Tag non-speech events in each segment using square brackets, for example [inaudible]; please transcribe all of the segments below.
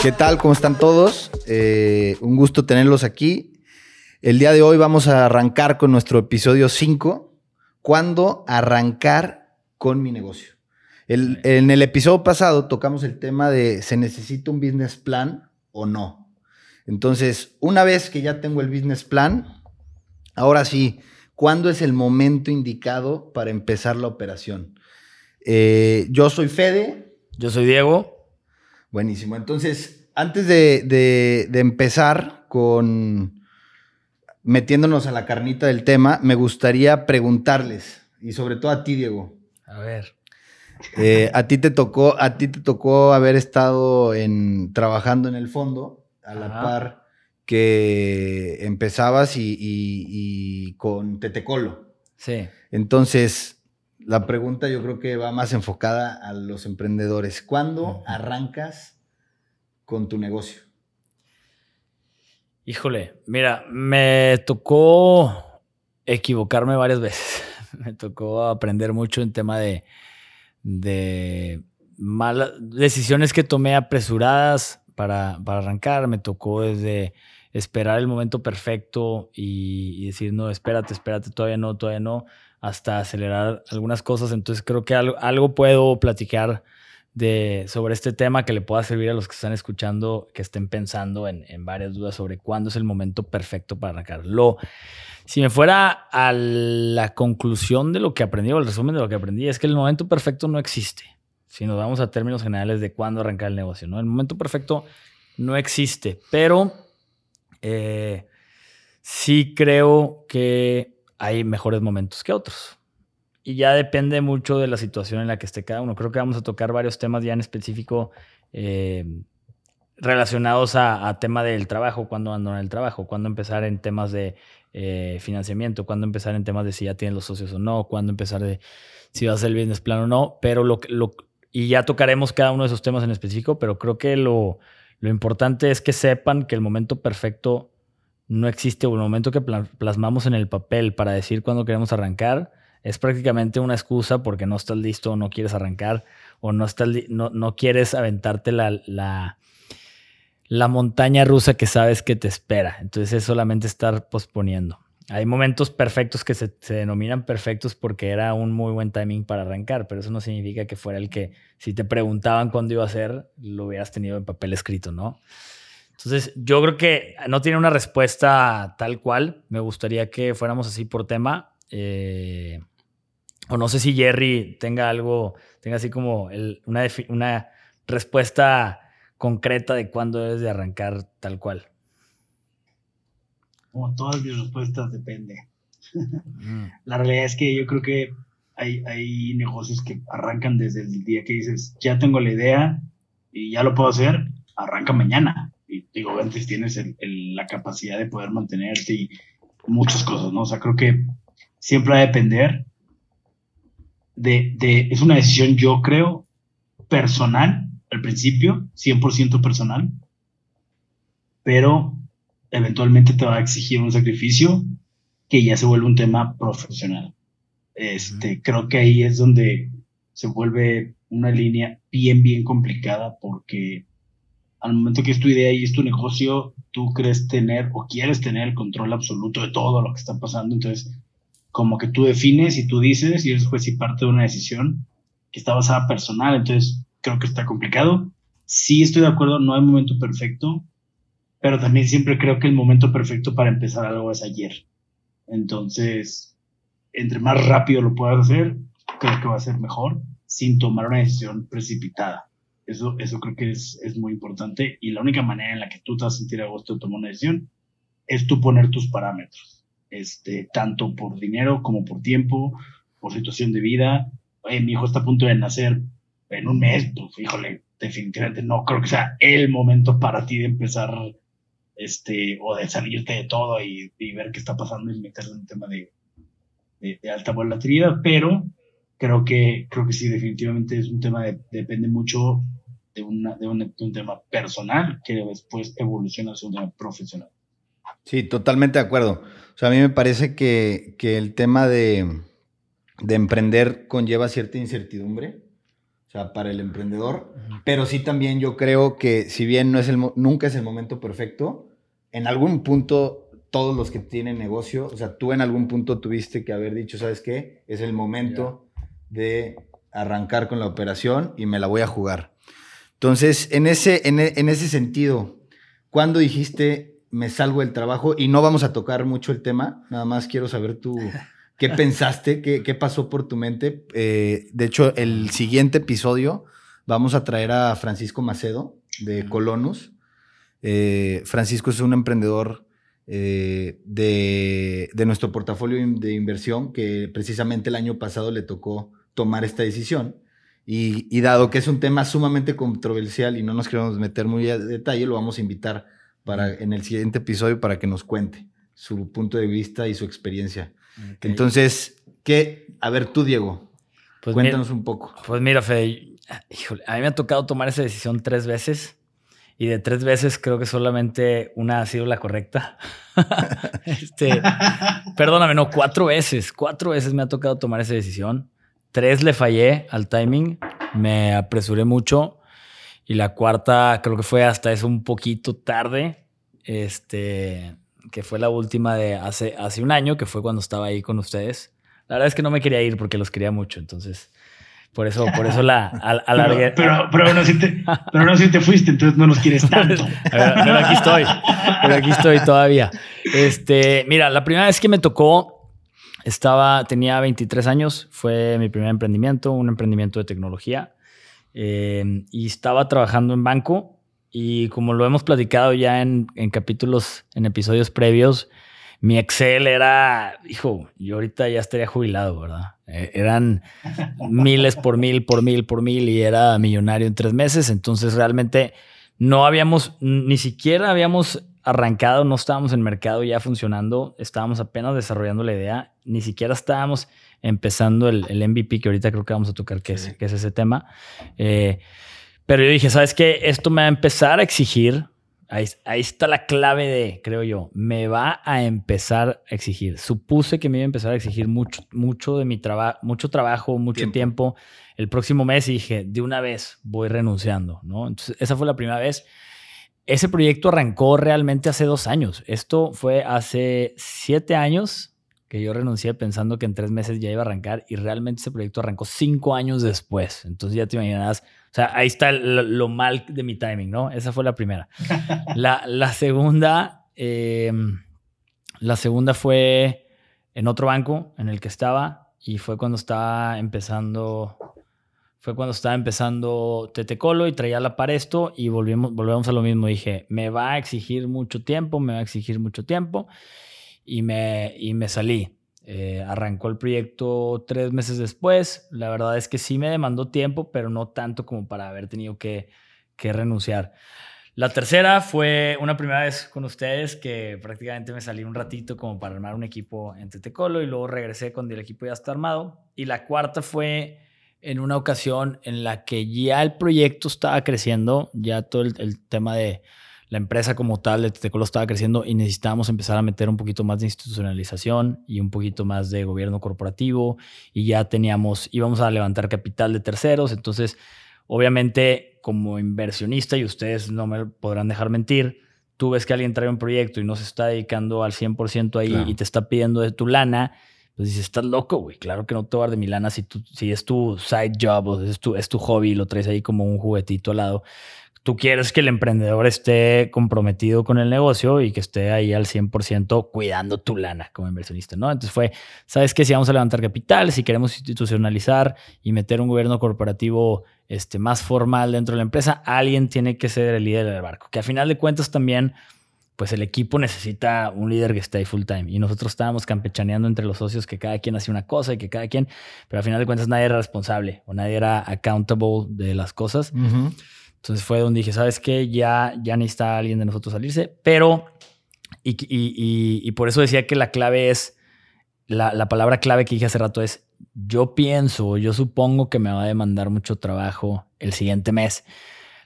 ¿Qué tal? ¿Cómo están todos? Eh, un gusto tenerlos aquí. El día de hoy vamos a arrancar con nuestro episodio 5, ¿cuándo arrancar con mi negocio? en el episodio pasado tocamos el tema de ¿se necesita un business plan o no? Entonces, una vez que ya tengo el business plan, ahora sí, ¿cuándo es el momento indicado para empezar la operación? Eh, yo soy Fede. Yo soy Diego. Buenísimo. Entonces, antes de, empezar con metiéndonos a la carnita del tema, me gustaría preguntarles, y sobre todo a ti, Diego. A ver. Eh, a ti te tocó, a ti te tocó haber estado en, trabajando en el fondo a la par que empezabas y, con Tetecolo. Sí. Entonces, la pregunta yo creo que va más enfocada a los emprendedores. ¿Cuándo arrancas con tu negocio? Híjole, mira, me tocó equivocarme varias [laughs] veces. me tocó aprender mucho en tema de, de malas decisiones que tomé apresuradas para, para arrancar. Me tocó desde esperar el momento perfecto y, decir, no, espérate, espérate, todavía no, todavía no, hasta acelerar algunas cosas. Entonces creo que algo, puedo platicar de, sobre este tema que le pueda servir a los que están escuchando, que estén pensando en, varias dudas sobre cuándo es el momento perfecto para arrancarlo. Si me fuera a la conclusión de lo que aprendí o el resumen de lo que aprendí, es que el momento perfecto no existe. Si nos vamos a términos generales de cuándo arrancar el negocio, ¿no? El momento perfecto no existe, pero eh, sí creo que hay mejores momentos que otros. Y ya depende mucho de la situación en la que esté cada uno. Creo que vamos a tocar varios temas ya en específico eh, relacionados a, tema del trabajo, cuándo abandonar el trabajo, cuándo empezar en temas de eh, financiamiento, cuándo empezar en temas de si ya tienen los socios o no, cuándo empezar de si va a ser el business plan o no, pero lo, lo, y ya tocaremos cada uno de esos temas en específico, pero creo que lo, lo importante es que sepan que el momento perfecto no existe el momento que plasmamos en el papel para decir cuándo queremos arrancar es prácticamente una excusa porque no estás listo o no quieres arrancar o no, estás no, no quieres aventarte la, la, la montaña rusa que sabes que te espera. Entonces es solamente estar posponiendo. Hay momentos perfectos que se, denominan perfectos porque era un muy buen timing para arrancar, pero eso no significa que fuera el que, si te preguntaban cuándo iba a ser, lo hubieras tenido en papel escrito, ¿no? Entonces, yo creo que no tiene una respuesta tal cual. Me gustaría que fuéramos así por tema. Eh, o no sé si Jerry tenga algo, tenga así como una, una respuesta concreta de cuándo debes de arrancar tal cual como todas mis respuestas, depende. Mm. La realidad es que yo creo que hay, hay negocios que arrancan desde el día que dices, ya tengo la idea y ya lo puedo hacer, arranca mañana. Y digo, antes tienes la capacidad de poder mantenerte y muchas cosas, ¿no? O sea, creo que siempre va a depender de, de es una decisión, yo creo, personal al principio, 100% personal, pero eventualmente te va a exigir un sacrificio que ya se vuelve un tema profesional. Este, creo que ahí es donde se vuelve una línea bien, bien complicada porque al momento que es tu idea y es tu negocio, tú crees tener o quieres tener el control absoluto de todo lo que está pasando. Entonces, como que tú defines y tú dices y eres juez y parte de una decisión que está basada personal. Entonces, creo que está complicado. Sí estoy de acuerdo, no hay momento perfecto pero también siempre creo que el momento perfecto para empezar algo es ayer. Entonces, entre más rápido lo puedas hacer, creo que va a ser mejor sin tomar una decisión precipitada. Eso, eso creo que es, es muy importante y la única manera en la que tú te vas a sentir a gusto de tomar una decisión es tú poner tus parámetros, este, tanto por dinero como por tiempo, por situación de vida. mi hijo está a punto de nacer en un mes, pues híjole, definitivamente no creo que sea el momento para ti de empezar este, o de salirte de todo y, ver qué está pasando y meterte en un tema de, de, alta volatilidad, pero creo que, creo que sí, definitivamente es un tema de, depende mucho de, una, de, un, tema personal que después evoluciona hacia un tema profesional. Sí, totalmente de acuerdo. O sea, a mí me parece que, que el tema de, de emprender conlleva cierta incertidumbre. o sea, para el emprendedor, pero sí también yo creo que si bien no es el, nunca es el momento perfecto, en algún punto todos los que tienen negocio, o sea, tú en algún punto tuviste que haber dicho, ¿sabes qué? Es el momento de arrancar con la operación y me la voy a jugar. Entonces, en ese, en, en ese sentido, ¿cuándo dijiste me salgo del trabajo? Y no vamos a tocar mucho el tema, nada más quiero saber tú qué [laughs] pensaste, qué, qué, pasó por tu mente. Eh, de hecho, el siguiente episodio vamos a traer a Francisco Macedo de Colonus. Eh, Francisco es un emprendedor eh, de, de, nuestro portafolio de inversión que precisamente el año pasado le tocó tomar esta decisión. Y, y, dado que es un tema sumamente controversial y no nos queremos meter muy a detalle, lo vamos a invitar para, en el siguiente episodio para que nos cuente su punto de vista y su experiencia. Okay. Entonces, ¿qué? A ver, tú, Diego, pues cuéntanos mira, un poco. Pues mira, Fede, híjole, a mí me ha tocado tomar esa decisión tres veces. Y de tres veces creo que solamente una ha sido la correcta. [laughs] este, perdóname, no, cuatro veces. Cuatro veces me ha tocado tomar esa decisión. Tres le fallé al timing, me apresuré mucho. Y la cuarta creo que fue hasta eso un poquito tarde. Este, que fue la última de hace, hace un año, que fue cuando estaba ahí con ustedes. La verdad es que no me quería ir porque los quería mucho, entonces por eso, por eso la [laughs] alargué. Pero, pero, pero, no si te, pero no si te fuiste, entonces no nos quieres [laughs] tanto. pero, [laughs] pero aquí estoy, pero aquí estoy todavía. Este, mira, la primera vez que me tocó, estaba, tenía 23 años, fue mi primer emprendimiento, un emprendimiento de tecnología, eh, y estaba trabajando en banco y como lo hemos platicado ya en, en, capítulos, en episodios previos, mi Excel era, hijo, yo ahorita ya estaría jubilado, ¿verdad? Eh, eran [laughs] miles por mil, por mil, por mil y era millonario en tres meses. Entonces realmente no habíamos, ni siquiera habíamos arrancado, no estábamos en mercado ya funcionando, estábamos apenas desarrollando la idea, ni siquiera estábamos empezando el, el MVP, que ahorita creo que vamos a tocar, que, es, que es ese tema. Eh, pero yo dije, ¿sabes qué? Esto me va a empezar a exigir. Ahí, ahí, está la clave de, creo yo, me va a empezar a exigir. Supuse que me iba a empezar a exigir mucho, mucho de mi trabajo, mucho trabajo, mucho tiempo. tiempo. El próximo mes y dije, de una vez voy renunciando, ¿no? Entonces, esa fue la primera vez. Ese proyecto arrancó realmente hace dos años. Esto fue hace siete años que yo renuncié pensando que en tres meses ya iba a arrancar y realmente ese proyecto arrancó cinco años después. Entonces ya te imaginarás, o sea, ahí está lo, lo mal de mi timing, ¿no? Esa fue la primera. [laughs] la, la, segunda, eh, la segunda fue en otro banco en el que estaba y fue cuando estaba empezando, fue cuando estaba empezando Tetecolo y traía la para esto y volvimos, volvemos a lo mismo. Dije, me va a exigir mucho tiempo, me va a exigir mucho tiempo y me, y me salí. Eh, arrancó el proyecto tres meses después. La verdad es que sí me demandó tiempo, pero no tanto como para haber tenido que, que renunciar. La tercera fue una primera vez con ustedes que prácticamente me salí un ratito como para armar un equipo en Tetecolo y luego regresé cuando el equipo ya está armado. Y la cuarta fue en una ocasión en la que ya el proyecto estaba creciendo, ya todo el, el tema de la empresa como tal de Tetecolo estaba creciendo y necesitábamos empezar a meter un poquito más de institucionalización y un poquito más de gobierno corporativo y ya teníamos, íbamos a levantar capital de terceros, entonces obviamente como inversionista y ustedes no me podrán dejar mentir, tú ves que alguien trae un proyecto y no se está dedicando al 100% ahí claro. y te está pidiendo de tu lana, pues dices, estás loco, güey. Claro que no te voy a dar de mi lana si, tú, si es tu side job o es tu, es tu hobby lo traes ahí como un juguetito al lado tú quieres que el emprendedor esté comprometido con el negocio y que esté ahí al 100% cuidando tu lana como inversionista, ¿no? Entonces fue, ¿sabes qué? Si vamos a levantar capital, si queremos institucionalizar y meter un gobierno corporativo este, más formal dentro de la empresa, alguien tiene que ser el líder del barco, que a final de cuentas también pues el equipo necesita un líder que esté ahí full time. Y nosotros estábamos campechaneando entre los socios que cada quien hacía una cosa y que cada quien, pero al final de cuentas nadie era responsable o nadie era accountable de las cosas. Uh -huh. Entonces fue donde dije, ¿sabes qué? Ya, ya necesita alguien de nosotros salirse. Pero, y, y, y, y por eso decía que la clave es, la, la, palabra clave que dije hace rato es, yo pienso, yo supongo que me va a demandar mucho trabajo el siguiente mes.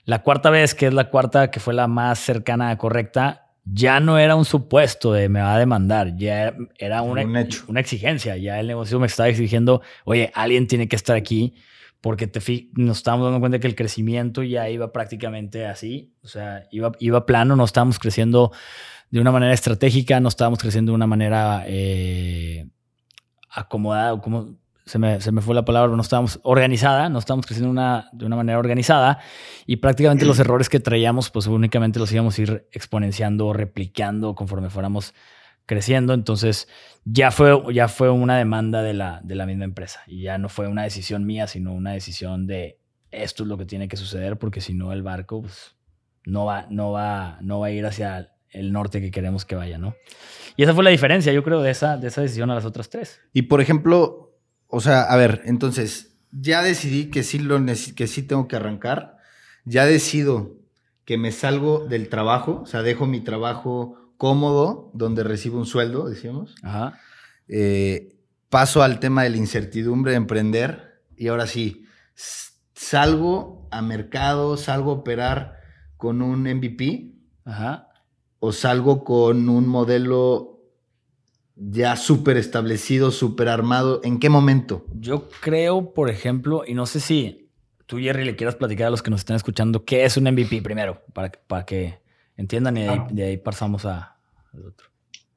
La cuarta vez, que es la cuarta que fue la más cercana a correcta, ya no era un supuesto de me va a demandar, ya era una, un hecho. una exigencia. Ya el negocio me estaba exigiendo, oye, alguien tiene que estar aquí porque te nos estábamos dando cuenta que el crecimiento ya iba prácticamente así, o sea, iba, iba plano, no estábamos creciendo de una manera estratégica, no estábamos creciendo de una manera eh, acomodada, como se me, se me, fue la palabra, no estábamos organizada, no estábamos creciendo una, de una manera organizada y prácticamente los errores que traíamos, pues únicamente los íbamos a ir exponenciando, replicando conforme fuéramos creciendo. Entonces ya fue, ya fue una demanda de la, de la misma empresa y ya no fue una decisión mía, sino una decisión de esto es lo que tiene que suceder porque si no el barco pues, no, va, no, va, no va a ir hacia el norte que queremos que vaya, ¿no? Y esa fue la diferencia, yo creo, de esa, de esa decisión a las otras tres. Y por ejemplo, o sea, a ver, entonces, ya decidí que sí, lo que sí tengo que arrancar. Ya decido que me salgo del trabajo, o sea, dejo mi trabajo cómodo, donde recibo un sueldo, decíamos. Ajá. Eh, paso al tema de la incertidumbre de emprender y ahora sí, salgo a mercado, salgo a operar con un MVP Ajá. o salgo con un modelo ya súper establecido, súper armado? ¿En qué momento? Yo creo, por ejemplo, y no sé si tú, Jerry, le quieras platicar a los que nos están escuchando qué es un MVP primero, para, para que entiendan y de, ahí, pasamos a, al otro.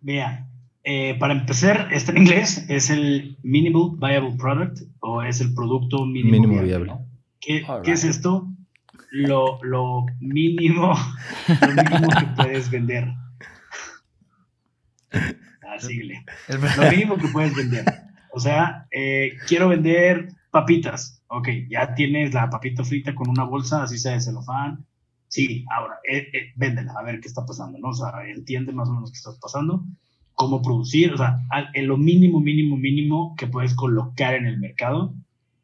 Mira, eh, para empezar, está en inglés, es el Minimal Viable Product o es el producto mínimo, viable. ¿Qué, es esto? Lo, lo mínimo, [laughs] lo mínimo que puedes vender. [laughs] Lo mínimo que puedes vender. O sea, eh, quiero vender papitas. Ok, ya tienes la papita frita con una bolsa, así sea de celofán. Sí, ahora, eh, eh, véndela, a ver qué está pasando, ¿no? O sea, entiende más o menos qué está pasando, cómo producir, o sea, en lo mínimo, mínimo, mínimo que puedes colocar en el mercado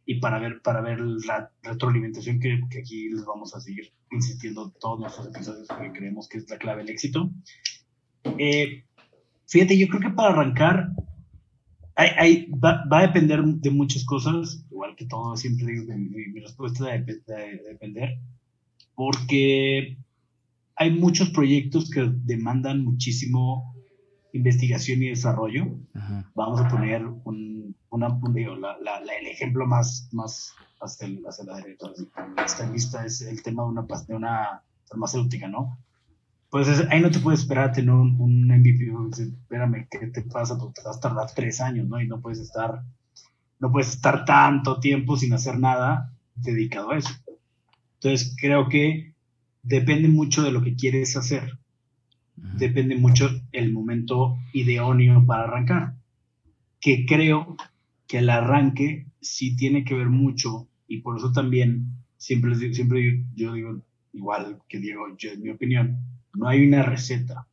y para ver, para ver la retroalimentación que, que aquí les vamos a seguir insistiendo todos nuestros episodios que creemos que es la clave del éxito. Eh, Fíjate, yo creo que para arrancar hay, va, a depender de muchas cosas, igual que todo, siempre digo que mi, respuesta va a depender, porque hay muchos proyectos que demandan muchísimo investigación y desarrollo. Vamos a poner un, una, el ejemplo más, más hacia, la derecha. Esta lista es el tema de una, de una farmacéutica, ¿no? Pues ahí no te puedes esperar a tener un, un MVP. espérame, ¿qué te pasa? Porque te vas a tardar tres años, ¿no? Y no puedes estar, no puedes estar tanto tiempo sin hacer nada dedicado a eso. Entonces, creo que depende mucho de lo que quieres hacer. Depende mucho el momento idóneo para arrancar. Que creo que el arranque sí tiene que ver mucho, y por eso también siempre, siempre yo digo, igual que Diego, yo, en mi opinión, no hay una receta.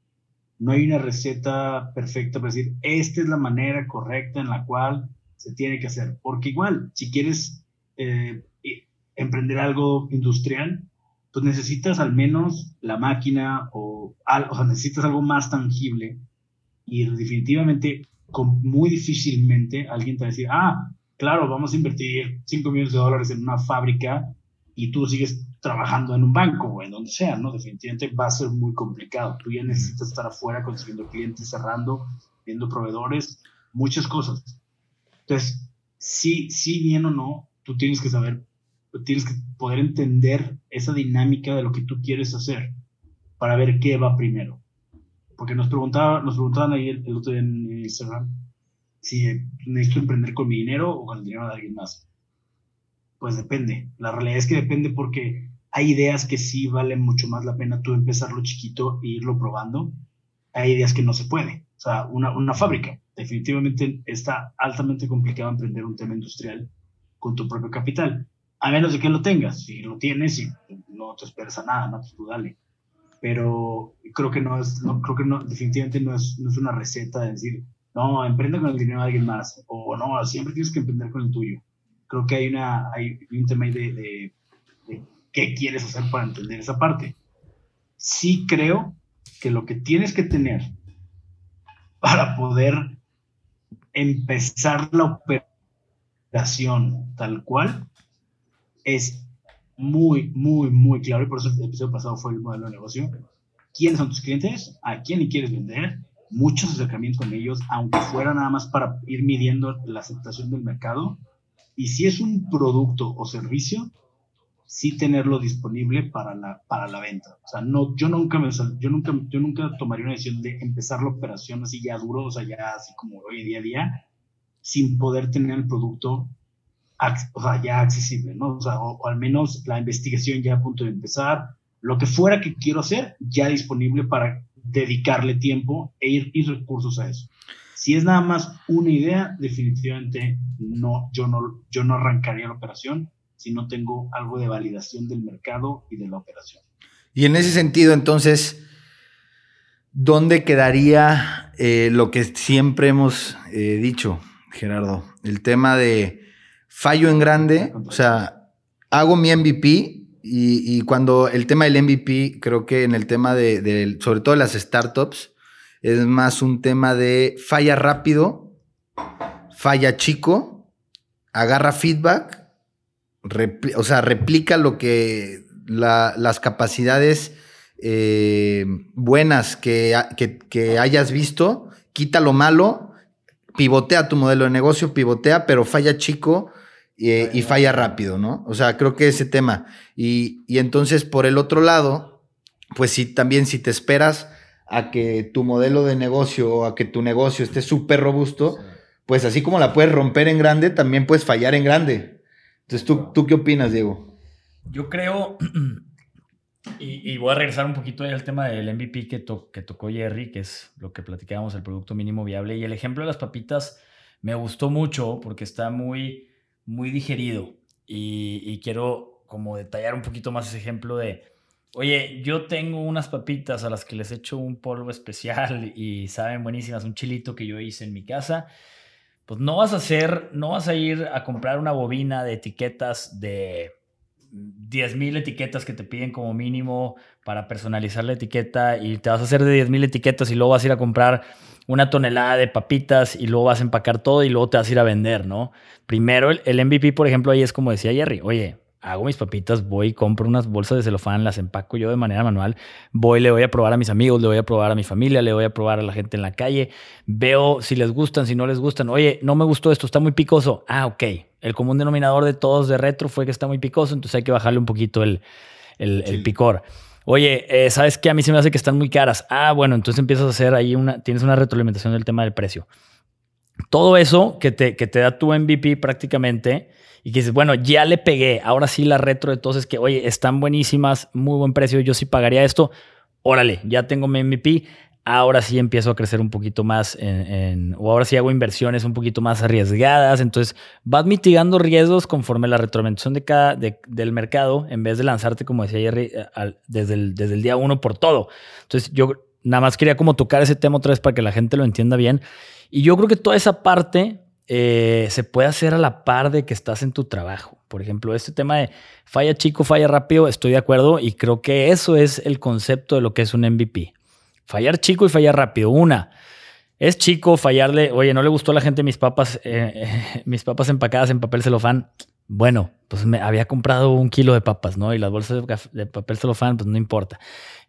No hay una receta perfecta para decir, esta es la manera correcta en la cual se tiene que hacer. Porque igual, si quieres eh, emprender algo industrial, pues necesitas al menos la máquina o, o sea, necesitas algo más tangible. Y definitivamente, muy difícilmente alguien te va a decir, ah, claro, vamos a invertir 5 millones de dólares en una fábrica y tú sigues trabajando en un banco o en donde sea, ¿no? Definitivamente va a ser muy complicado. Tú ya necesitas estar afuera consiguiendo clientes, cerrando, viendo proveedores, muchas cosas. Entonces, sí, sí, bien o no, tú tienes que saber, tienes que poder entender esa dinámica de lo que tú quieres hacer para ver qué va primero. Porque nos, preguntaba, nos preguntaban ayer el otro día en Instagram si necesito emprender con mi dinero o con el dinero de alguien más. Pues depende. La realidad es que depende porque hay ideas que sí valen mucho más la pena tú empezarlo chiquito e irlo probando. Hay ideas que no se puede. O sea, una, una fábrica. Definitivamente está altamente complicado emprender un tema industrial con tu propio capital. A menos de que lo tengas. Si lo tienes y no te esperas a nada, no, pues tú dale. Pero creo que no es, no, creo que no, definitivamente no es, no es una receta de decir, no, emprende con el dinero de alguien más. O no, siempre tienes que emprender con el tuyo creo que hay, una, hay un tema ahí de, qué quieres hacer para entender esa parte. Sí creo que lo que tienes que tener para poder empezar la operación tal cual es muy, muy, muy claro. Y por eso el episodio pasado fue el modelo de negocio. ¿Quiénes son tus clientes? ¿A quién le quieres vender? Muchos acercamientos con ellos, aunque fuera nada más para ir midiendo la aceptación del mercado Y si es un producto o servicio, sí tenerlo disponible para la, para la venta. O sea, no, yo nunca me yo nunca, yo nunca tomaría una decisión de empezar la operación así ya duro, o sea, ya así como hoy día a día, sin poder tener el producto o ya accesible, ¿no? O, al menos la investigación ya a punto de empezar, lo que fuera que quiero hacer, ya disponible para dedicarle tiempo e ir, y recursos a eso. Si es nada más una idea, definitivamente no, yo no, yo no arrancaría la operación si no tengo algo de validación del mercado y de la operación. Y en ese sentido, entonces, ¿dónde quedaría eh, lo que siempre hemos eh, dicho, Gerardo? El tema de fallo en grande, o sea, hago mi MVP y, cuando el tema del MVP, creo que en el tema de, sobre todo las startups, es más un tema de falla rápido, falla chico, agarra feedback, o sea, replica lo que las capacidades eh, buenas que, que hayas visto, quita lo malo, pivotea tu modelo de negocio, pivotea, pero falla chico y, falla rápido, ¿no? O sea, creo que ese tema. Y, entonces, por el otro lado, pues sí, también si te esperas a que tu modelo de negocio o a que tu negocio esté súper robusto, pues así como la puedes romper en grande, también puedes fallar en grande. Entonces, ¿tú, ¿tú qué opinas, Diego? Yo creo, [clears throat] y, voy a regresar un poquito al tema del MVP que, que tocó Jerry, que es lo que platicábamos, el producto mínimo viable. Y el ejemplo de las papitas me gustó mucho porque está muy muy digerido y, quiero como detallar un poquito más ese ejemplo de, oye, yo tengo unas papitas a las que les echo un polvo especial y saben buenísimas, un chilito que yo hice en mi casa. Pues no vas a hacer, no vas a ir a comprar una bobina de etiquetas de 10.000 etiquetas que te piden como mínimo para personalizar la etiqueta y te vas a hacer de 10.000 etiquetas y luego vas a ir a comprar una tonelada de papitas y luego vas a empacar todo y luego te vas a ir a vender, ¿no? Primero, el, MVP, por ejemplo, ahí es como decía Jerry, oye, hago mis papitas, voy, compro unas bolsas de celofán, las empaco yo de manera manual, voy, le voy a probar a mis amigos, le voy a probar a mi familia, le voy a probar a la gente en la calle, veo si les gustan, si no les gustan, oye, no me gustó esto, está muy picoso, ah, ok, el común denominador de todos de retro fue que está muy picoso, entonces hay que bajarle un poquito el, el picor. Oye, eh, ¿sabes qué? A mí se me hace que están muy caras. Ah, bueno, entonces empiezas a hacer ahí una, tienes una retroalimentación del tema del precio. Todo eso que te, que te da tu MVP prácticamente y que dices, bueno, ya le pegué, ahora sí la retro de todos es que, oye, están buenísimas, muy buen precio, yo sí pagaría esto. Órale, ya tengo mi MVP ahora sí empiezo a crecer un poquito más en, o ahora sí hago inversiones un poquito más arriesgadas. Entonces vas mitigando riesgos conforme la retroalimentación de cada, del mercado en vez de lanzarte, como decía Jerry, eh, desde, el, desde el día uno por todo. Entonces yo nada más quería como tocar ese tema otra vez para que la gente lo entienda bien. Y yo creo que toda esa parte eh, se puede hacer a la par de que estás en tu trabajo. Por ejemplo, este tema de falla chico, falla rápido, estoy de acuerdo y creo que eso es el concepto de lo que es un MVP. Fallar chico y fallar rápido. Una, es chico fallarle, oye, no le gustó a la gente mis papas, eh, [laughs] mis papas empacadas en papel celofán. Bueno, pues me había comprado un kilo de papas, ¿no? Y las bolsas de, papel celofán, pues no importa.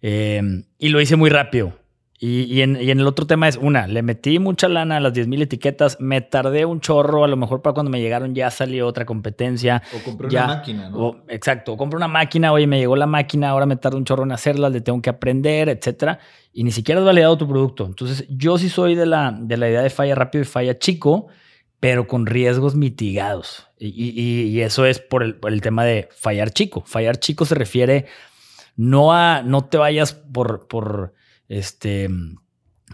Eh, y lo hice muy rápido. Y, en, el otro tema es, una, le metí mucha lana a las 10.000 etiquetas, me tardé un chorro, a lo mejor para cuando me llegaron ya salió otra competencia. O compré una máquina, ¿no? exacto, o compré una máquina, oye, me llegó la máquina, ahora me tardo un chorro en hacerla, le tengo que aprender, etcétera. Y ni siquiera has validado tu producto. Entonces, yo sí soy de la, de la idea de falla rápido y falla chico, pero con riesgos mitigados. Y, eso es por el, por el tema de fallar chico. Fallar chico se refiere no a, no te vayas por... por este,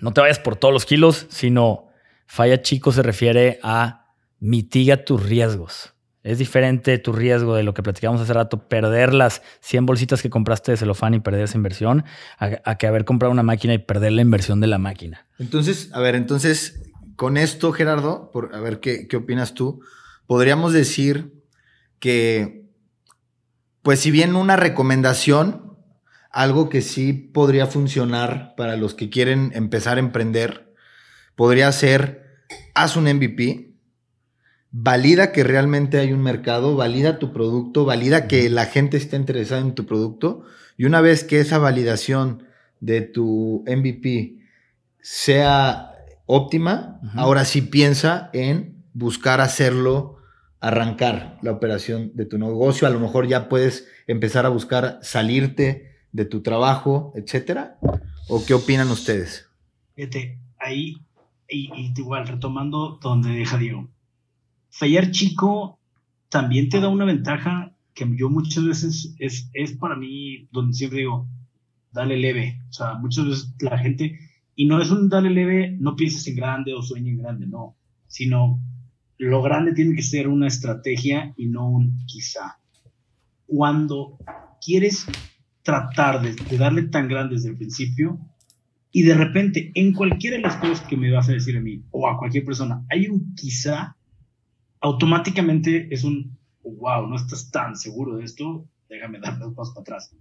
no te vayas por todos los kilos, sino falla chico se refiere a mitiga tus riesgos. Es diferente tu riesgo de lo que platicamos hace rato, perder las 100 bolsitas que compraste de celofán y perder esa inversión, a, que haber comprado una máquina y perder la inversión de la máquina. Entonces, a ver, entonces, con esto, Gerardo, por, a ver qué, qué opinas tú, podríamos decir que, pues si bien una recomendación algo que sí podría funcionar para los que quieren empezar a emprender podría ser, haz un MVP, valida que realmente hay un mercado, valida tu producto, valida que la gente está interesada en tu producto y una vez que esa validación de tu MVP sea óptima, ahora sí piensa en buscar hacerlo arrancar la operación de tu negocio, a lo mejor ya puedes empezar a buscar salirte de tu trabajo, etcétera? ¿O qué opinan ustedes? Fíjate, ahí, y, igual, retomando donde deja Diego, fallar chico también te da una ventaja que yo muchas veces es, es para mí donde siempre digo, dale leve. O sea, muchas veces la gente, y no es un dale leve, no pienses en grande o sueña en grande, no, sino lo grande tiene que ser una estrategia y no un quizá. Cuando quieres tratar de, darle tan grande desde el principio y de repente en cualquiera de las cosas que me vas a decir a mí o a cualquier persona hay un quizá, automáticamente es un wow, no estás tan seguro de esto, déjame dar dos pasos para atrás.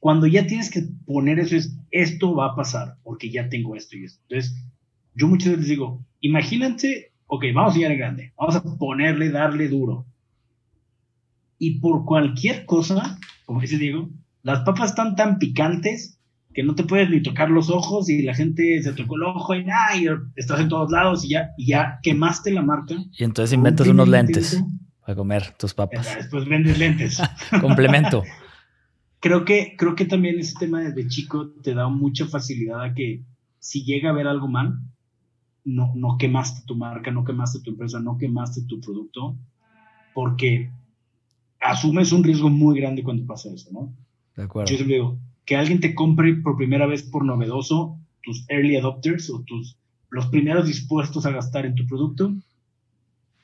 Cuando ya tienes que poner eso es, esto va a pasar porque ya tengo esto y esto. Entonces, yo muchas veces les digo, imagínate, ok, vamos a llegar en grande, vamos a ponerle, darle duro. Y por cualquier cosa, como dice Diego, las papas están tan picantes que no te puedes ni tocar los ojos y la gente se tocó el ojo y, estás en todos lados y ya, y ya quemaste la marca. Y entonces inventas unos lentes para comer tus papas. Después vendes lentes. [laughs] Complemento. [laughs] creo que, creo que también ese tema desde chico te da mucha facilidad a que si llega a haber algo mal, no, no quemaste tu marca, no quemaste tu empresa, no quemaste tu producto, porque asumes un riesgo muy grande cuando pasa eso, ¿no? De acuerdo. Yo siempre digo, que alguien te compre por primera vez por novedoso, tus early adopters o tus, los primeros dispuestos a gastar en tu producto,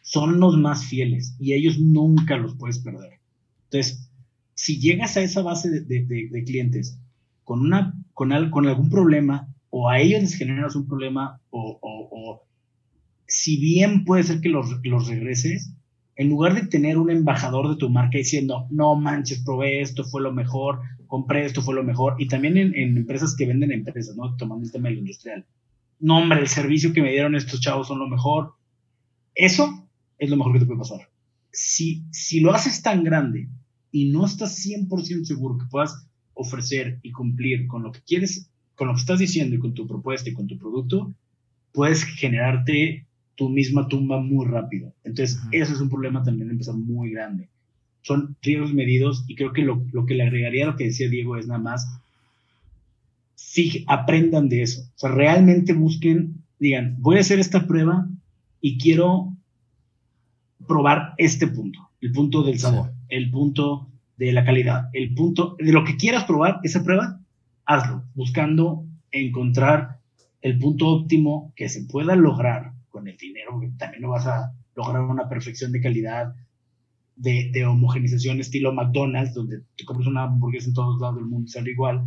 son los más fieles y ellos nunca los puedes perder. Entonces, si llegas a esa base de, clientes con, una, con, con algún problema o a ellos les generas un problema o, o, si bien puede ser que los, los regreses, en lugar de tener un embajador de tu marca diciendo, no manches, probé esto, fue lo mejor, compré esto, fue lo mejor, y también en, empresas que venden empresas, ¿no? Tomando el tema industrial. No, hombre, el servicio que me dieron estos chavos son lo mejor. Eso es lo mejor que te puede pasar. Si, si lo haces tan grande y no estás 100% seguro que puedas ofrecer y cumplir con lo que quieres, con lo que estás diciendo y con tu propuesta y con tu producto, puedes generarte tu misma tumba muy rápido. Entonces, eso es un problema también de muy grande. Son riesgos medidos y creo que lo, que le agregaría a lo que decía Diego es nada más, sí, aprendan de eso. O sea, realmente busquen, digan, voy a hacer esta prueba y quiero probar este punto, el punto del sabor, el punto de la calidad, el punto de lo que quieras probar, esa prueba, hazlo, buscando encontrar el punto óptimo que se pueda lograr con el dinero, también no vas a lograr una perfección de calidad, de, de homogenización estilo McDonald's, donde te compras una hamburguesa en todos lados del mundo y sale igual,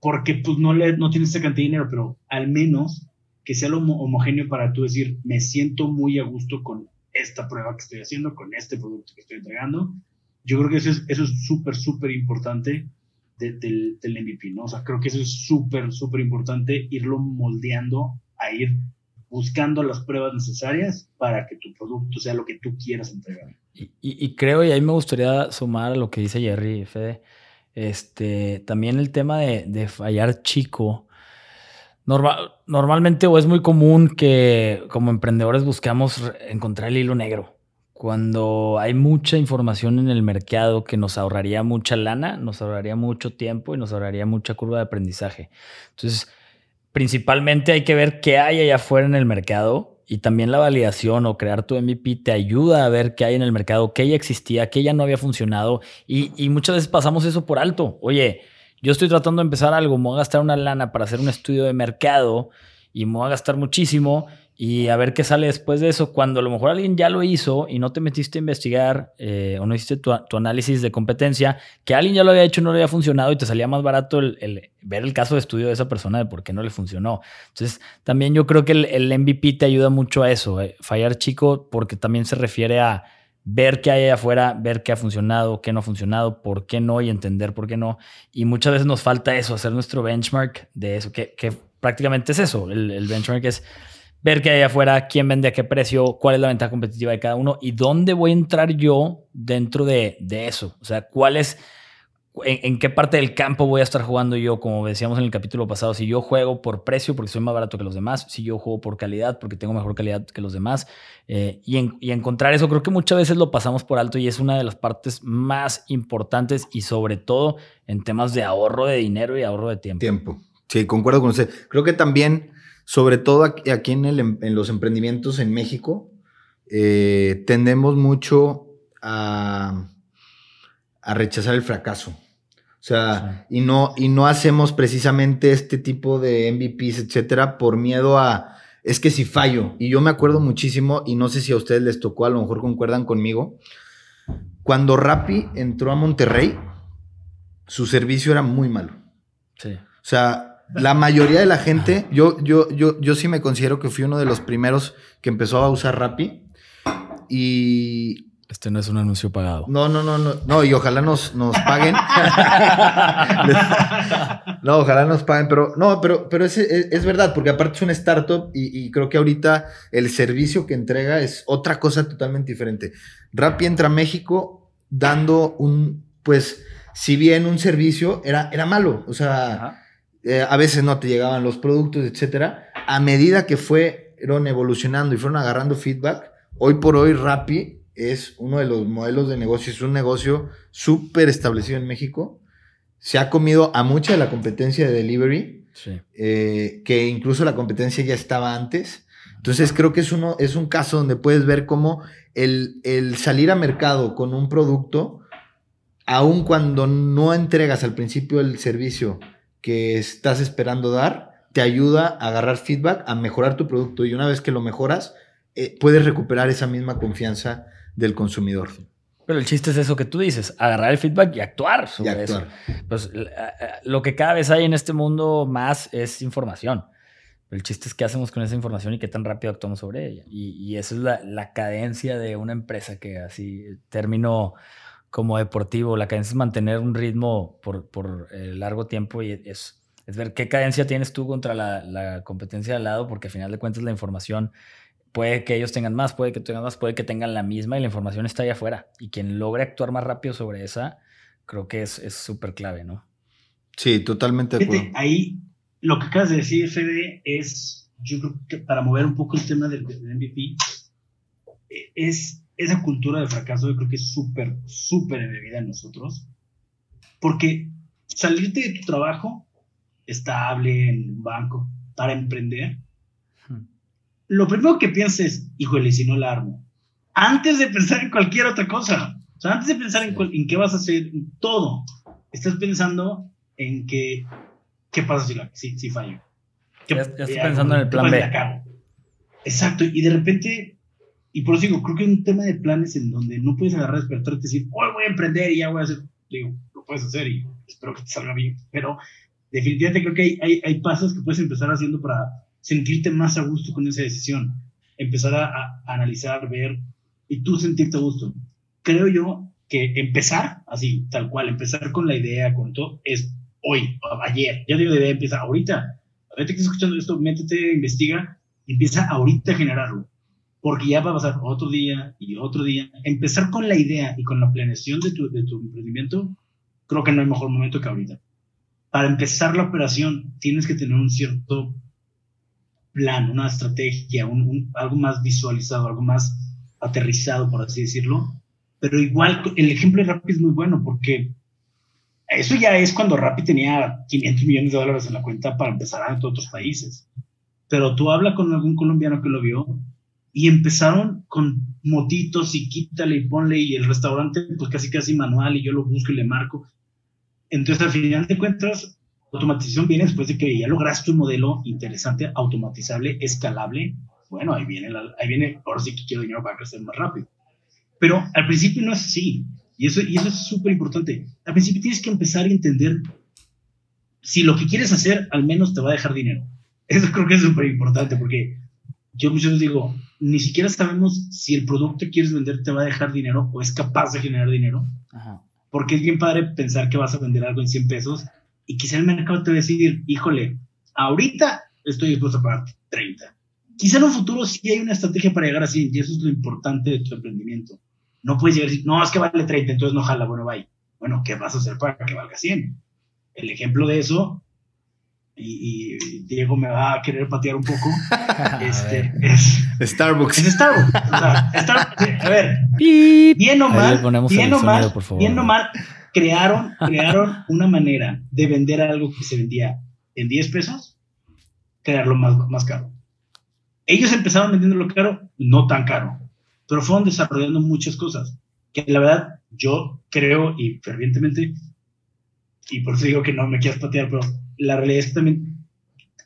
porque pues no, le, no tienes esa cantidad de dinero, pero al menos que sea lo homogéneo para tú decir, me siento muy a gusto con esta prueba que estoy haciendo, con este producto que estoy entregando. Yo creo que eso es eso es súper, súper importante del, del MVP, ¿no? O sea, creo que eso es súper, súper importante irlo moldeando a ir buscando las pruebas necesarias para que tu producto sea lo que tú quieras entregar. Y, creo, y ahí me gustaría sumar a lo que dice Jerry, Fede, este, también el tema de, fallar chico. normalmente o es muy común que como emprendedores buscamos encontrar el hilo negro. Cuando hay mucha información en el mercado que nos ahorraría mucha lana, nos ahorraría mucho tiempo y nos ahorraría mucha curva de aprendizaje. Entonces, principalmente hay que ver qué hay allá afuera en el mercado y también la validación o crear tu MVP te ayuda a ver qué hay en el mercado, qué ya existía, qué ya no había funcionado y, muchas veces pasamos eso por alto. Oye, yo estoy tratando de empezar algo, me voy a gastar una lana para hacer un estudio de mercado y me voy a gastar muchísimo y a ver qué sale después de eso. Cuando a lo mejor alguien ya lo hizo y no te metiste a investigar eh, o no hiciste tu, análisis de competencia, que alguien ya lo había hecho y no le había funcionado y te salía más barato el, ver el caso de estudio de esa persona de por qué no le funcionó. Entonces, también yo creo que el, MVP te ayuda mucho a eso, eh, fallar chico, porque también se refiere a ver qué hay afuera, ver qué ha funcionado, qué no ha funcionado, por qué no y entender por qué no. Y muchas veces nos falta eso, hacer nuestro benchmark de eso, que, prácticamente es eso. El, el benchmark es ver qué hay afuera, quién vende a qué precio, cuál es la ventaja competitiva de cada uno y dónde voy a entrar yo dentro de, eso. O sea, cuál es, en, qué parte del campo voy a estar jugando yo, como decíamos en el capítulo pasado, si yo juego por precio porque soy más barato que los demás, si yo juego por calidad porque tengo mejor calidad que los demás, eh, y, encontrar eso, creo que muchas veces lo pasamos por alto y es una de las partes más importantes y sobre todo en temas de ahorro de dinero y ahorro de tiempo. Tiempo, sí, concuerdo con usted. Creo que también, sobre todo aquí, en, los emprendimientos en México, eh, tendemos mucho a a rechazar el fracaso. O sea, y, no, y no hacemos precisamente este tipo de MVPs, etcétera, por miedo a, es que si fallo, y yo me acuerdo muchísimo, y no sé si a ustedes les tocó, a lo mejor concuerdan conmigo, cuando Rappi entró a Monterrey, su servicio era muy malo. Sí. O sea, la mayoría de la gente, yo, yo, yo, yo sí me considero que fui uno de los primeros que empezó a usar Rappi. Y este no es un anuncio pagado. No, no, no, no. No, y ojalá nos, nos paguen. [laughs] no, ojalá nos paguen, pero no, pero, pero es, es, verdad, porque aparte es una startup y, creo que ahorita el servicio que entrega es otra cosa totalmente diferente. Rappi entra a México dando un, pues, si bien un servicio era, era malo, o sea, eh, a veces no te llegaban los productos, etcétera. A medida que fueron evolucionando y fueron agarrando feedback, hoy por hoy Rappi es uno de los modelos de negocio, es un negocio súper establecido en México. Se ha comido a mucha de la competencia de delivery, eh, que incluso la competencia ya estaba antes. Entonces creo que es, uno, es un caso donde puedes ver cómo el, el salir a mercado con un producto, aun cuando no entregas al principio el servicio que estás esperando dar, te ayuda a agarrar feedback, a mejorar tu producto y una vez que lo mejoras, eh, puedes recuperar esa misma confianza del consumidor. Pero el chiste es eso que tú dices, agarrar el feedback y actuar sobre eso. Pues lo que cada vez hay en este mundo más es información. El chiste es qué hacemos con esa información y qué tan rápido actuamos sobre ella. Y, y esa es la, cadencia de una empresa que así, término como deportivo, la cadencia es mantener un ritmo por, por eh, largo tiempo y es, es ver qué cadencia tienes tú contra la, la competencia de al lado, porque al final de cuentas la información Puede que ellos tengan más, puede que tengan más, puede que tengan la misma y la información está ahí afuera. Y quien logre actuar más rápido sobre esa, creo que es súper clave, ¿no? Sí, totalmente de acuerdo. Ahí lo que acabas de decir, Fede, es, yo creo que para mover un poco el tema del, MVP, es esa cultura de fracaso, yo creo que es súper, súper embebida en nosotros. Porque salirte de tu trabajo estable en un banco para emprender lo primero que pienses, híjole, si no la armo. Antes de pensar en cualquier otra cosa. O sea, antes de pensar en, en qué vas a hacer, todo, estás pensando en que, qué pasa si, la, si, si fallo. Ya, estoy pensando en el plan B. Exacto, y de repente, y por eso digo, creo que hay un tema de planes en donde no puedes agarrar, despertarte y decir, hoy voy a emprender y ya voy a hacer. Digo, lo puedes hacer y espero que te salga bien, pero definitivamente creo que hay, hay, hay pasos que puedes empezar haciendo para sentirte más a gusto con esa decisión, empezar a, analizar, ver y tú sentirte a gusto. Creo yo que empezar así, tal cual, empezar con la idea, con todo, es hoy, ayer. Ya digo de idea, empieza ahorita. Ahorita que estás escuchando esto, métete, investiga, empieza ahorita a generarlo. Porque ya va a pasar otro día y otro día. Empezar con la idea y con la planeación de tu, de tu emprendimiento, creo que no hay mejor momento que ahorita. Para empezar la operación, tienes que tener un cierto plan, una estrategia, algo más visualizado, algo más aterrizado, por así decirlo. Pero igual, el ejemplo de Rappi es muy bueno porque eso ya es cuando Rappi tenía 500 millones de dólares en la cuenta para empezar a otros países. Pero tú habla con algún colombiano que lo vio y empezaron con motitos y quítale y ponle y el restaurante pues casi casi manual y yo lo busco y le marco. Entonces al final de cuentas automatización viene después de que ya lograste un modelo interesante, automatizable, escalable. Bueno, ahí viene, ahí viene, ahora sí que quiero dinero para crecer más rápido. Pero al principio no es así. Y eso, y eso es súper importante. Al principio tienes que empezar a entender si lo que quieres hacer al menos te va a dejar dinero. Eso creo que es súper importante porque yo muchas veces digo, ni siquiera sabemos si el producto que quieres vender te va a dejar dinero o es capaz de generar dinero. Porque es bien padre pensar que vas a vender algo en 100 pesos y quizá el mercado te va a decir, híjole, ahorita estoy dispuesto a pagar 30. Quizá en un futuro sí hay una estrategia para llegar así, y eso es lo importante de tu emprendimiento. No puedes llegar y decir, no, es que vale 30, entonces no jala, bueno, bye. Bueno, ¿qué vas a hacer para que valga 100? El ejemplo de eso, y, Diego me va a querer patear un poco, [laughs] este, es Starbucks. Es Starbucks. O sea, a ver, bien o mal, bien o mal, bien o mal, crearon, crearon una manera de vender algo que se vendía en 10 pesos, crearlo más, más caro. Ellos empezaron vendiéndolo caro, no tan caro, pero fueron desarrollando muchas cosas que la verdad yo creo y fervientemente, y por eso digo que no me quieras patear, pero la realidad es que también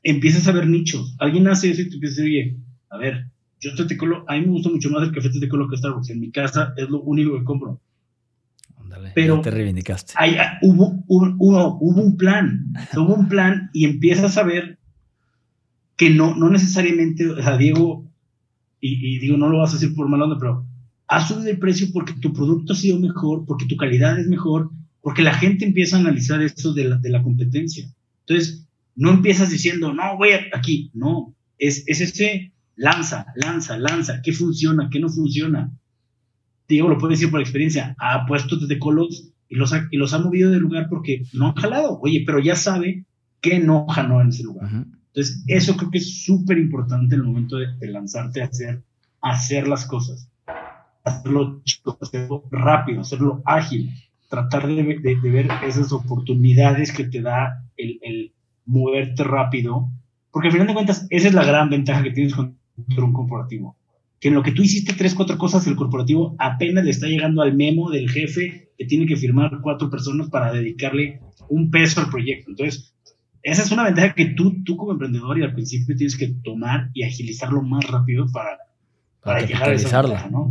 empiezas a ver nichos. Alguien hace eso y te empiezas a decir, oye, a ver, yo este tecolo, a mí me gusta mucho más el café tecolo que Starbucks. En mi casa es lo único que compro. pero te reivindicaste. Hay, hubo, hubo, hubo, un plan, [laughs] hubo un plan y empiezas a ver que no, no necesariamente, o sea, Diego, y, digo, no lo vas a decir por mal onda, pero has subido el precio porque tu producto ha sido mejor, porque tu calidad es mejor, porque la gente empieza a analizar esto de la, de la competencia. Entonces, no empiezas diciendo, no, voy aquí, no, es, es ese lanza, lanza, lanza, qué funciona, qué no funciona. Diego lo puede decir por experiencia, ha puesto desde colos y los ha, y los ha movido de lugar porque no han jalado, oye, pero ya sabe que no jaló en ese lugar. Entonces, eso creo que es súper importante en el momento de, lanzarte a hacer, hacer las cosas. Hacerlo hacerlo rápido, hacerlo ágil, tratar de, ver esas oportunidades que te da el, moverte rápido, porque al final de cuentas, esa es la gran ventaja que tienes con un corporativo. Que en lo que tú hiciste tres, cuatro cosas, el corporativo apenas le está llegando al memo del jefe que tiene que firmar cuatro personas para dedicarle un peso al proyecto. Entonces, esa es una ventaja que tú, tú como emprendedor y al principio tienes que tomar y agilizarlo más rápido para, para, llegar a esa ventaja, ¿no?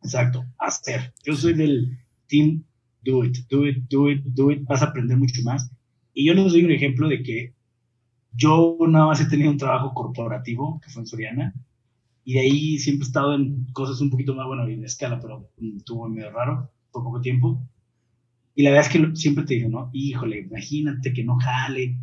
exacto, hacer. Yo soy del team do it, do it, do it, do it, vas a aprender mucho más. Y yo les doy un ejemplo de que yo nada más he tenido un trabajo corporativo, que fue en Soriana, y de ahí siempre he estado en cosas un poquito más, bueno, en escala, pero estuvo medio raro, por poco tiempo. Y la verdad es que siempre te digo, ¿no? Híjole, imagínate que no jale.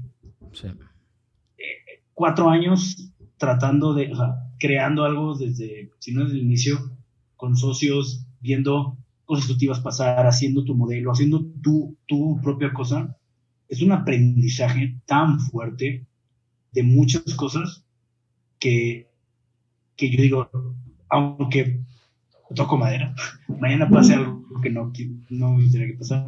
Sí. Eh, cuatro años tratando de, o sea, creando algo desde, si no desde el inicio, con socios, viendo cosas pasar, haciendo tu modelo, haciendo tu, tu propia cosa. Es un aprendizaje tan fuerte de muchas cosas que, que yo digo, aunque toco madera, [laughs] mañana pase algo que no, no me gustaría que pasara.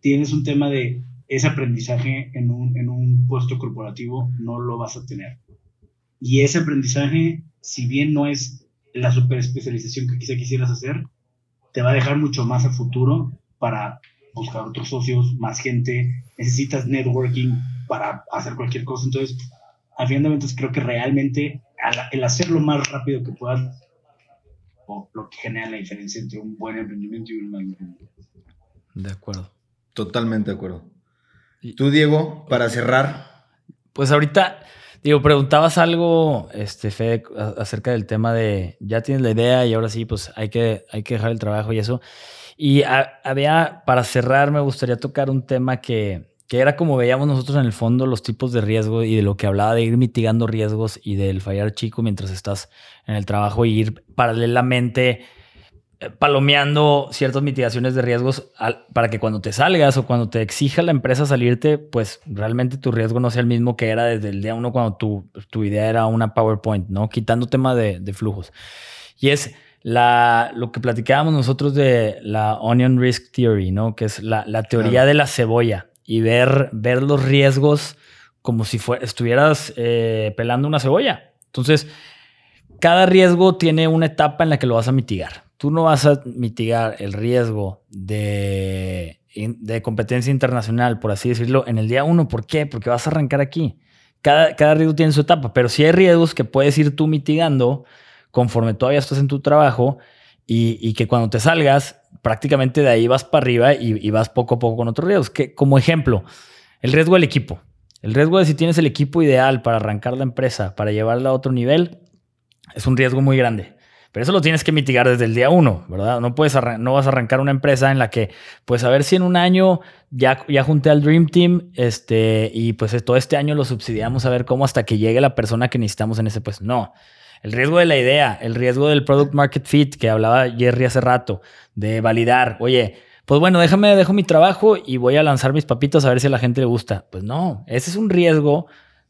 Tienes un tema de ese aprendizaje en un, en un puesto corporativo, no lo vas a tener. Y ese aprendizaje, si bien no es la super especialización que quizá quisieras hacer, te va a dejar mucho más a futuro para buscar otros socios, más gente, necesitas networking para hacer cualquier cosa. Entonces, a fin de cuentas, creo que realmente el hacerlo más rápido que puedas lo que genera la diferencia entre un buen emprendimiento y un mal emprendimiento. De acuerdo. Totalmente de acuerdo. ¿Y tú, Diego, para cerrar? Pues ahorita, digo, preguntabas algo, este, Fede, acerca del tema de ya tienes la idea y ahora sí, pues hay que, hay que dejar el trabajo y eso. Y había, para cerrar, me gustaría tocar un tema que, que era como veíamos nosotros en el fondo los tipos de riesgo y de lo que hablaba de ir mitigando riesgos y del fallar chico mientras estás en el trabajo y ir paralelamente palomeando ciertas mitigaciones de riesgos para que cuando te salgas o cuando te exija la empresa salirte, pues realmente tu riesgo no sea el mismo que era desde el día uno cuando tu, tu idea era una PowerPoint, ¿no? Quitando tema de, de flujos. Y es la, lo que platicábamos nosotros de la Onion Risk Theory, ¿no? Que es la, la teoría de la cebolla y ver, ver los riesgos como si estuvieras eh, pelando una cebolla. Entonces, cada riesgo tiene una etapa en la que lo vas a mitigar. Tú no vas a mitigar el riesgo de, de competencia internacional, por así decirlo, en el día uno. ¿Por qué? Porque vas a arrancar aquí. Cada, cada riesgo tiene su etapa, pero si hay riesgos que puedes ir tú mitigando conforme todavía estás en tu trabajo y, y que cuando te salgas prácticamente de ahí vas para arriba y, vas poco a poco con otros riesgos. Que, como ejemplo, el riesgo del equipo. El riesgo de si tienes el equipo ideal para arrancar la empresa, para llevarla a otro nivel, es un riesgo muy grande. Pero eso lo tienes que mitigar desde el día uno, ¿verdad? No, puedes no vas a arrancar una empresa en la que, pues a ver si en un año ya, ya junté al Dream Team este, y pues todo este año lo subsidiamos a ver cómo hasta que llegue la persona que necesitamos en ese, pues no. El riesgo de la idea, el riesgo del product market fit que hablaba Jerry hace rato, de validar, oye, pues bueno, déjame, dejo mi trabajo y voy a lanzar mis papitas a ver si a la gente le gusta. Pues no, ese es un riesgo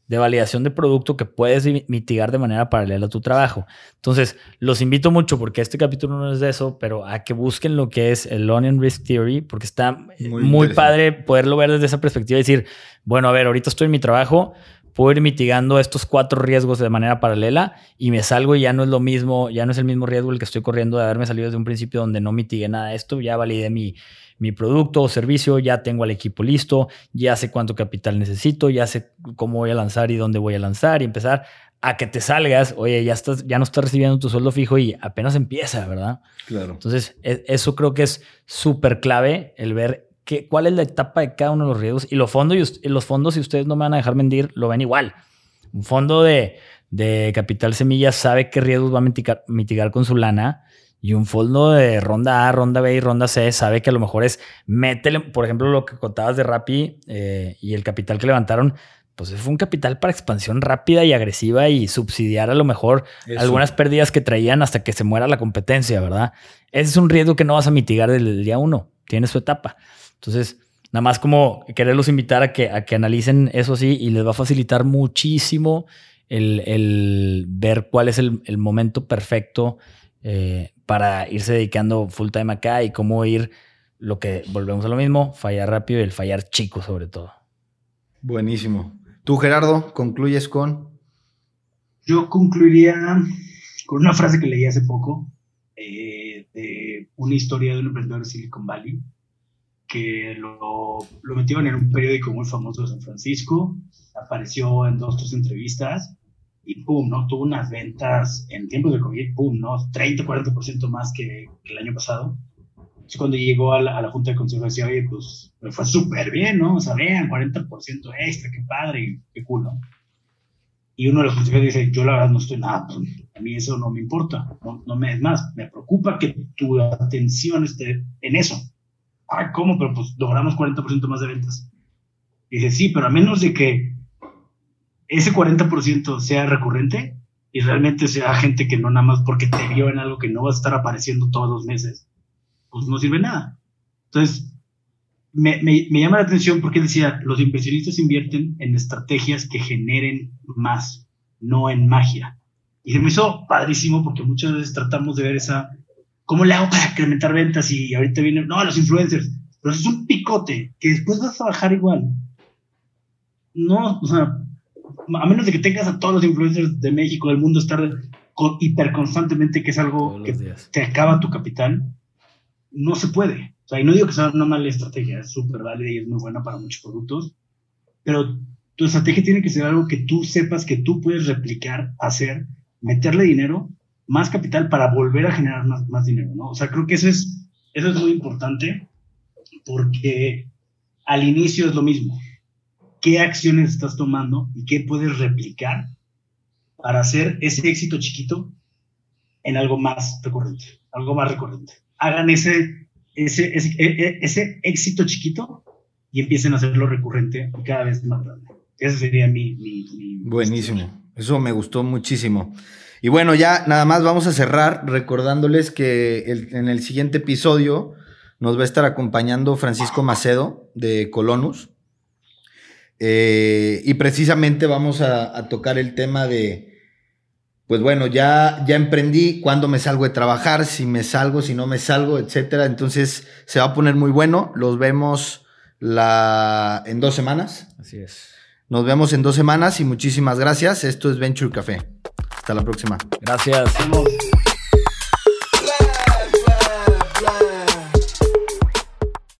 de validación de producto que puedes mitigar de manera paralela a tu trabajo. Entonces, los invito mucho porque este capítulo no es de eso, pero a que busquen lo que es el Onion Risk Theory, porque está muy, muy padre poderlo ver desde esa perspectiva y decir, bueno, a ver, ahorita estoy en mi trabajo, puedo ir mitigando estos cuatro riesgos de manera paralela y me salgo y ya no es lo mismo, ya no es el mismo riesgo el que estoy corriendo de haberme salido desde un principio donde no mitigué nada de esto, ya validé mi, mi producto o servicio, ya tengo al equipo listo, ya sé cuánto capital necesito, ya sé cómo voy a lanzar y dónde voy a lanzar y empezar a que te salgas, oye, ya estás, ya no estás recibiendo tu sueldo fijo y apenas empieza, ¿verdad? Claro. Entonces, e, eso creo que es súper clave el ver que, cuál es la etapa de cada uno de los riesgos y los fondos, y los fondos, si ustedes no me van a dejar mentir, lo ven igual. Un fondo de, de capital semilla sabe qué riesgos va a mitigar, mitigar con su lana y un fondo de ronda A, ronda B y ronda C sabe que a lo mejor es métele, por ejemplo, lo que contabas de Rappi eh, y el capital que levantaron, pues fue un capital para expansión rápida y agresiva y subsidiar a lo mejor algunas pérdidas que traían hasta que se muera la competencia, ¿verdad? Ese es un riesgo que no vas a mitigar desde el día uno, tiene su etapa. Entonces, nada más como quererlos invitar a que, a que analicen eso así y les va a facilitar muchísimo el, ver cuál es el, el momento perfecto eh, para irse dedicando full time acá y cómo ir lo que volvemos a lo mismo, fallar rápido y el fallar chico sobre todo. Buenísimo. Tú, Gerardo, concluyes con... Yo concluiría con una frase que leí hace poco eh, de una historia de un emprendedor de Silicon Valley que lo, lo metieron en un periódico muy famoso de San Francisco, apareció en dos, tres entrevistas y pum, ¿no? Tuvo unas ventas en tiempos de COVID, pum, ¿no? 30, 40% más que, el año pasado. Es cuando llegó a la, Junta de Consejo decía, oye, pues me fue súper bien, ¿no? O sea, vean, 40% extra, qué padre, qué cool, ¿no? Y uno de los consejeros dice, yo la verdad no estoy nada, pues, a mí eso no me importa, no, no me es más, me preocupa que tu atención esté en eso. Ah, ¿cómo? Pero pues logramos 40% más de ventas. Dice, sí, pero a menos de que ese 40% sea recurrente y realmente sea gente que no nada más porque te vio en algo que no va a estar apareciendo todos los meses, pues no sirve nada. Entonces, me, me, llama la atención porque él decía, los inversionistas invierten en estrategias que generen más, no en magia. Y se me hizo padrísimo porque muchas veces tratamos de ver esa, ¿cómo le hago para incrementar ventas? Y ahorita viene, no, los influencers, pero es un picote que después vas a bajar igual. No, o sea, a menos de que tengas a todos los influencers de México, del mundo, estar hiper constantemente, que es algo que te acaba tu capital, no se puede. O sea, y no digo que sea una mala estrategia, es súper válida y es muy buena para muchos productos, pero tu estrategia tiene que ser algo que tú sepas que tú puedes replicar, hacer, meterle dinero, más capital para volver a generar más, más dinero, ¿no? O sea, creo que eso es, eso es muy importante porque al inicio es lo mismo qué acciones estás tomando y qué puedes replicar para hacer ese éxito chiquito en algo más recurrente, algo más recurrente. Hagan ese, ese, ese, e, e, éxito chiquito y empiecen a hacerlo recurrente y cada vez más grande. Ese sería mi... Buenísimo. Eso me gustó muchísimo. Y bueno, ya nada más vamos a cerrar recordándoles que en el siguiente episodio nos va a estar acompañando Francisco Macedo de Colonus. Eh, y precisamente vamos a, tocar el tema de, pues bueno, ya, ya emprendí, cuándo me salgo de trabajar, si me salgo, si no me salgo, etcétera. Entonces se va a poner muy bueno. Los vemos la, en dos semanas. Así es. Nos vemos en dos semanas y muchísimas gracias. Esto es Venture Café. Hasta la próxima. Gracias.